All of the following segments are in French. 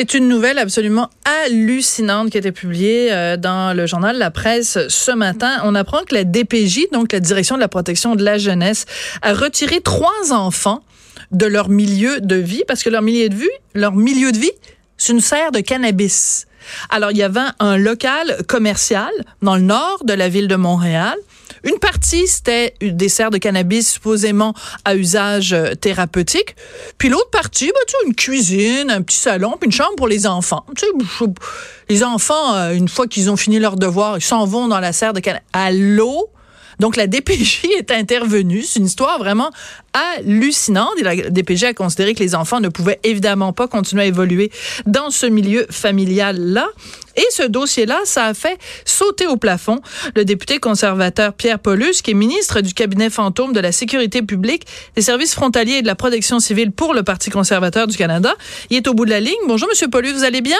C'est une nouvelle absolument hallucinante qui a été publiée euh, dans le journal La Presse ce matin. On apprend que la DPJ, donc la Direction de la protection de la jeunesse, a retiré trois enfants de leur milieu de vie parce que leur milieu de vie, leur milieu de vie, c'est une serre de cannabis. Alors, il y avait un local commercial dans le nord de la ville de Montréal. Une partie, c'était des serres de cannabis supposément à usage euh, thérapeutique. Puis l'autre partie, ben, tu une cuisine, un petit salon, puis une chambre pour les enfants. Tu sais, les enfants, euh, une fois qu'ils ont fini leur devoir, ils s'en vont dans la serre de cannabis. À l'eau, donc, la DPJ est intervenue. C'est une histoire vraiment hallucinante. Et la DPJ a considéré que les enfants ne pouvaient évidemment pas continuer à évoluer dans ce milieu familial-là. Et ce dossier-là, ça a fait sauter au plafond le député conservateur Pierre Paulus, qui est ministre du cabinet fantôme de la sécurité publique, des services frontaliers et de la protection civile pour le Parti conservateur du Canada. Il est au bout de la ligne. Bonjour, Monsieur Paulus, vous allez bien?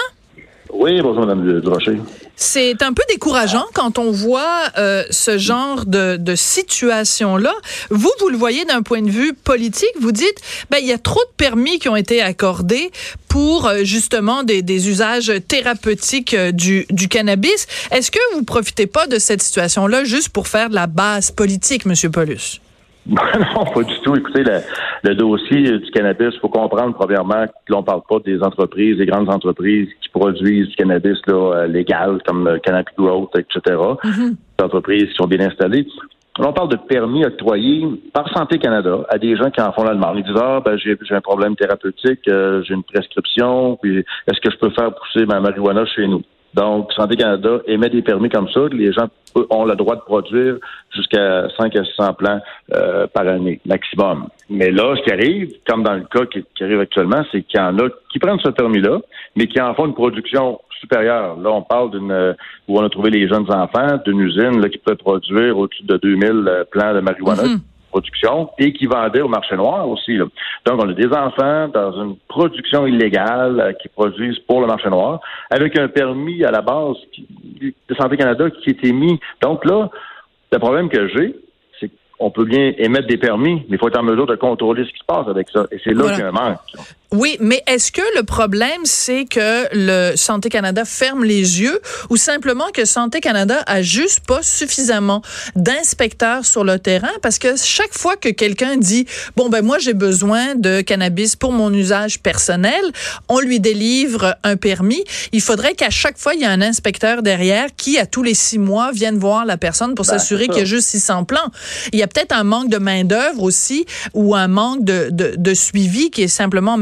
Oui, bonjour, Mme Durocher. C'est un peu décourageant quand on voit euh, ce genre de, de situation-là. Vous, vous le voyez d'un point de vue politique. Vous dites, ben, il y a trop de permis qui ont été accordés pour euh, justement des, des, usages thérapeutiques euh, du, du cannabis. Est-ce que vous profitez pas de cette situation-là juste pour faire de la base politique, Monsieur Paulus? non, pas du tout. Écoutez, le, dossier du cannabis, il faut comprendre premièrement que l'on parle pas des entreprises, des grandes entreprises qui produisent du cannabis là, euh, légal, comme euh, Canopy Growth, etc. Mm-hmm. Des entreprises qui sont bien installées. On parle de permis octroyés par Santé Canada à des gens qui en font la demande. Ils disent Ah, ben, j'ai, un problème thérapeutique, euh, j'ai une prescription, puis est-ce que je peux faire pousser ma marijuana chez nous? Donc, Santé Canada émet des permis comme ça. Les gens ont le droit de produire jusqu'à 5 à 600 plants euh, par année, maximum. Mais là, ce qui arrive, comme dans le cas qui, arrive actuellement, c'est qu'il y en a qui prennent ce permis-là, mais qui en font une production supérieure. Là, on parle d'une où on a trouvé les jeunes enfants d'une usine là, qui peut produire au-dessus de 2000 euh, plants de marijuana. Mm-hmm production et qui vendait au marché noir aussi. Donc, on a des enfants dans une production illégale euh, qui produisent pour le marché noir avec un permis à la base de Santé Canada qui est émis. Donc là, le problème que j'ai, c'est qu'on peut bien émettre des permis, mais il faut être en mesure de contrôler ce qui se passe avec ça. Et c'est là qu'il y a un manque. Oui, mais est-ce que le problème, c'est que le Santé Canada ferme les yeux ou simplement que Santé Canada a juste pas suffisamment d'inspecteurs sur le terrain? Parce que chaque fois que quelqu'un dit, bon, ben, moi, j'ai besoin de cannabis pour mon usage personnel, on lui délivre un permis. Il faudrait qu'à chaque fois, il y ait un inspecteur derrière qui, à tous les six mois, vienne voir la personne pour ben, s'assurer qu'il y a juste 600 plans. Il y a peut-être un manque de main-d'œuvre aussi ou un manque de, de, de suivi qui est simplement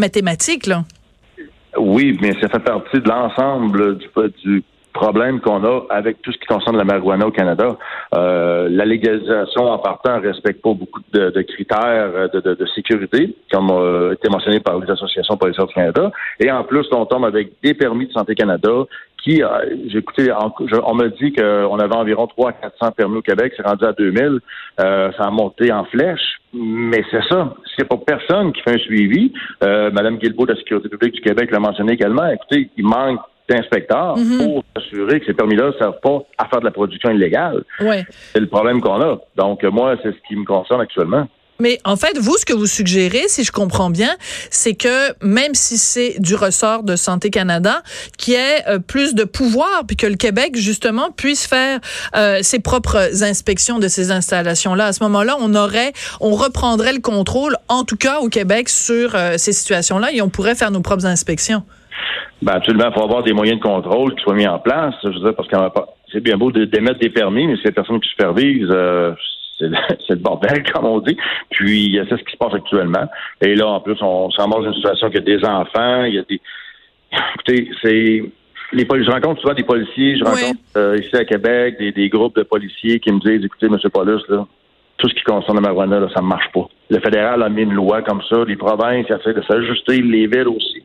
oui, mais ça fait partie de l'ensemble du, du problème qu'on a avec tout ce qui concerne la marijuana au Canada. Euh, la légalisation en partant ne respecte pas beaucoup de, critères de, sécurité, comme a été mentionné par les associations policières du Canada. Et en plus, on tombe avec des permis de Santé Canada qui, euh, j'ai écouté, on me dit qu'on avait environ 300 400 permis au Québec, c'est rendu à 2000. Euh, ça a monté en flèche, mais c'est ça. C'est pas personne qui fait un suivi. Euh, Madame Guilbeault de la Sécurité publique du Québec l'a mentionné également. Écoutez, il manque d'inspecteurs mhm. pour s'assurer que ces permis-là ne servent pas à faire de la production illégale. C'est le problème qu'on a. Donc, moi, c'est ce qui me concerne actuellement. Mais en fait, vous, ce que vous suggérez, si je comprends bien, c'est que même si c'est du ressort de Santé Canada, qu'il y ait euh, plus de pouvoir, puis que le Québec, justement, puisse faire euh, ses propres inspections de ces installations-là. À ce moment-là, on aurait, on reprendrait le contrôle, en tout cas au Québec, sur euh, ces situations-là, et on pourrait faire nos propres inspections. Ben absolument, il faut avoir des moyens de contrôle qui soient mis en place. Je veux dire, parce que c'est bien beau d'émettre des permis, mais c'est les personnes qui supervisent, c'est le bordel, comme on dit. Puis c'est ce qui se passe actuellement. Et là, en plus, on s'en dans une situation qu'il y a des enfants, il y a des. Écoutez, c'est. Les je rencontre souvent des policiers, je rencontre euh, ici à Québec des, des, groupes de policiers qui me disent écoutez, M. Paulus, là, tout ce qui concerne la marijuana, là, ça ne marche pas. Le fédéral a mis une loi comme ça, les provinces essaient de s'ajuster, les villes aussi.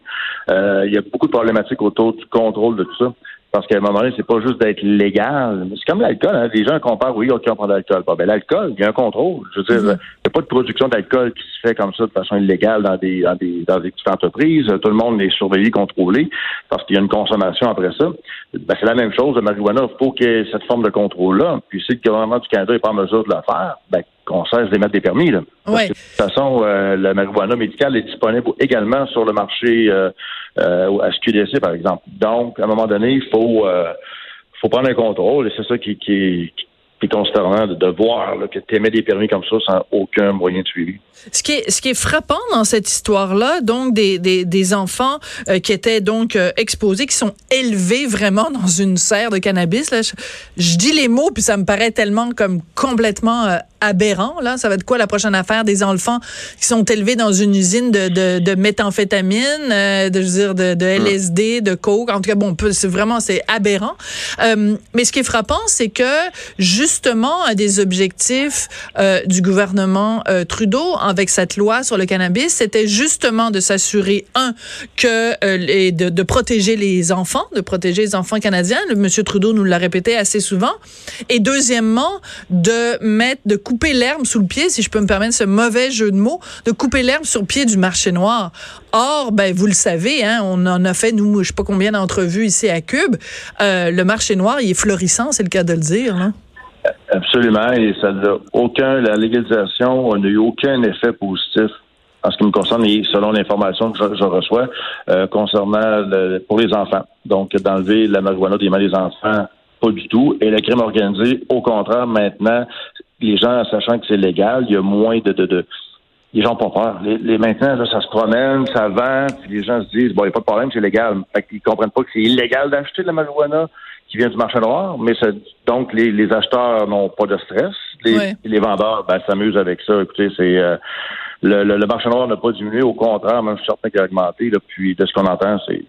Euh, il y a beaucoup de problématiques autour du contrôle de tout ça. Parce qu'à un moment donné, c'est pas juste d'être légal. C'est comme l'alcool. Hein. Les gens comparent, oui, OK, on prend de l'alcool. ben, l'alcool, il y a un contrôle. Je veux dire, mm-hmm. il n'y a pas de production d'alcool qui se fait comme ça de façon illégale dans des, dans des, dans des petites entreprises. Tout le monde est surveillé, contrôlé, parce qu'il y a une consommation après ça. Ben, c'est la même chose. Le marijuana, il faut qu'il y ait cette forme de contrôle-là. Puis si le gouvernement du Canada n'est pas en mesure de le faire, ben, qu'on cesse d'émettre des permis. Là. de toute façon, euh, le marijuana médical est disponible également sur le marché euh, euh, à SQDC, par exemple. Donc, à un moment donné, il faut, faut prendre un contrôle et c'est ça qui, qui, c'est consternant de, voir que tu émets des permis comme ça sans aucun moyen de suivi. Ce qui est, ce qui est frappant dans cette histoire-là, donc des, des, des enfants euh, qui étaient donc euh, exposés, qui sont élevés vraiment dans une serre de cannabis, là, je, dis les mots puis ça me paraît tellement comme complètement euh, aberrant. Là, ça va être quoi la prochaine affaire des enfants qui sont élevés dans une usine de, de, de méthamphétamine, de, je veux dire de, de LSD, de coke? En tout cas, bon, c'est vraiment c'est aberrant. mais ce qui est frappant, c'est que juste justement un des objectifs euh, du gouvernement euh, Trudeau avec cette loi sur le cannabis, c'était justement de s'assurer un que euh, de, protéger les enfants, de protéger les enfants canadiens. Le Monsieur Trudeau nous l'a répété assez souvent. Et deuxièmement, de mettre, de couper l'herbe sous le pied, si je peux me permettre ce mauvais jeu de mots, de couper l'herbe sur le pied du marché noir. Or, ben vous le savez, hein, on en a fait nous, je sais pas combien d'entrevues ici à Cube. le marché noir, il est florissant, c'est le cas de le dire. Absolument, et ça n'a aucun, la légalisation n'a eu aucun effet positif en ce qui me concerne et selon l'information que je, reçois euh, concernant pour les enfants. Donc, d'enlever la marijuana des mains des enfants, pas du tout. Et le crime organisé, au contraire, maintenant, les gens, sachant que c'est légal, il y a moins de, de, de les gens n'ont pas peur. Les, maintenant, ça se promène, ça vend, puis les gens se disent, bon, il n'y a pas de problème, c'est légal. Fait qu'ils comprennent pas que c'est illégal d'acheter de la marijuana qui vient du marché noir, mais ça, donc les, les acheteurs n'ont pas de stress. Les, les vendeurs ben, s'amusent avec ça. Écoutez, c'est euh, le, le, marché noir n'a pas diminué, au contraire, même je suis certain qu'il a augmenté. Là, puis de ce qu'on entend, c'est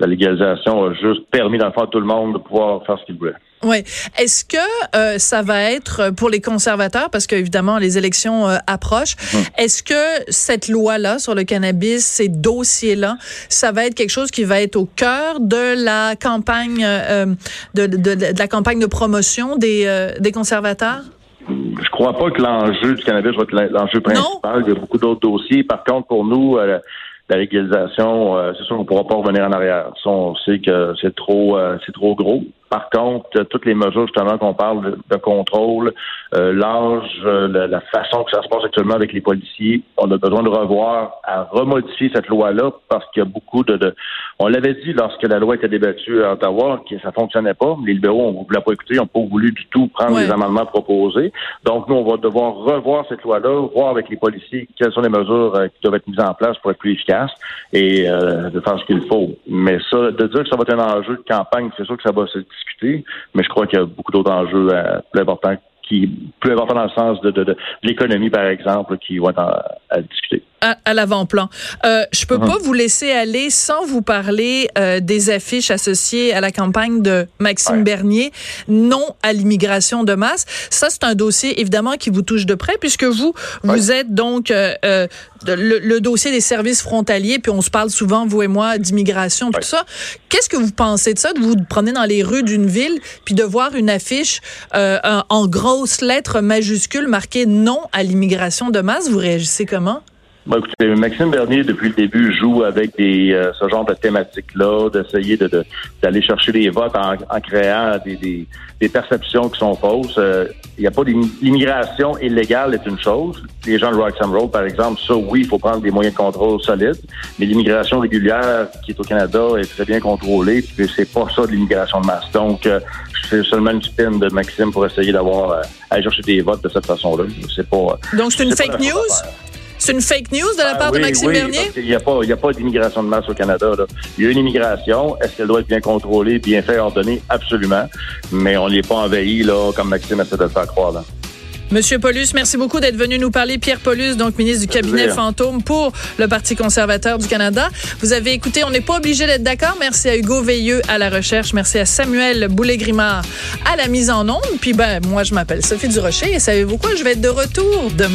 la légalisation a juste permis dans le fond à tout le monde de pouvoir faire ce qu'il voulait. Oui. Est-ce que euh, ça va être euh, pour les conservateurs, parce qu'évidemment les élections euh, approchent, est-ce que cette loi-là sur le cannabis, ces dossiers-là, ça va être quelque chose qui va être au cœur de la campagne de, de, de, la campagne de promotion des, des conservateurs? Je crois pas que l'enjeu du cannabis va être l'enjeu principal. Il y a beaucoup d'autres dossiers. Par contre, pour nous, la légalisation, c'est sûr qu'on ne pourra pas revenir en arrière. Ça, on sait que c'est trop, c'est trop gros. Par contre, toutes les mesures justement qu'on parle de, contrôle, euh, l'âge, euh, la, façon que ça se passe actuellement avec les policiers, on a besoin de revoir, à remodifier cette loi-là parce qu'il y a beaucoup de, on l'avait dit lorsque la loi était débattue à Ottawa que ça fonctionnait pas. Les libéraux, on ne voulait pas écouter, ils n'ont pas voulu du tout prendre les amendements proposés. Donc nous, on va devoir revoir cette loi-là, voir avec les policiers quelles sont les mesures euh, qui doivent être mises en place pour être plus efficaces et de faire ce qu'il faut. Mais ça, de dire que ça va être un enjeu de campagne, c'est sûr que ça va se mais je crois qu'il y a beaucoup d'autres enjeux euh, plus importants qui plus importants dans le sens de, de, de, l'économie, par exemple, qui vont être à discuter à, l'avant-plan. Euh, je peux uh-huh. pas vous laisser aller sans vous parler euh, des affiches associées à la campagne de Maxime Bernier, non à l'immigration de masse. Ça, c'est un dossier évidemment qui vous touche de près puisque vous, vous êtes donc euh, euh le, le, dossier des services frontaliers, puis on se parle souvent, vous et moi, d'immigration, tout ça. Qu'est-ce que vous pensez de ça, de vous promener dans les rues d'une ville, puis de voir une affiche en grosses lettres majuscules marquée non à l'immigration de masse? Vous réagissez comment? Bah, écoutez, Maxime Bernier, depuis le début, joue avec des, euh, ce genre de thématiques-là, d'essayer de, d'aller chercher des votes en, en créant des, des, des, perceptions qui sont fausses. Euh, il n'y a pas d'immigration illégale est une chose. Les gens de Roxham Road, par exemple, ça, oui, il faut prendre des moyens de contrôle solides. Mais l'immigration régulière qui est au Canada est très bien contrôlée, puis c'est pas ça de l'immigration de masse. Donc, euh, c'est seulement une spin de Maxime pour essayer d'avoir, aller chercher des votes de cette façon-là. C'est pas. Donc, c'est une fake news? C'est une fake news de la ah part de Maxime oui, Bernier? Il n'y a pas, pas d'immigration de masse au Canada. Il y a une immigration. Est-ce qu'elle doit être bien contrôlée, bien faite, ordonnée? Absolument. Mais on n'est pas envahi, là, comme Maxime essaie de le faire croire. Là. Monsieur Paulus, merci beaucoup d'être venu nous parler. Pierre Paulus, donc ministre du cabinet fantôme pour le Parti conservateur du Canada. Vous avez écouté, on n'est pas obligé d'être d'accord. Merci à Hugo Veilleux à la recherche. Merci à Samuel Boulay-Grimard à la mise en onde. Puis ben, moi, je m'appelle Sophie Durocher et savez-vous quoi? Je vais être de retour demain.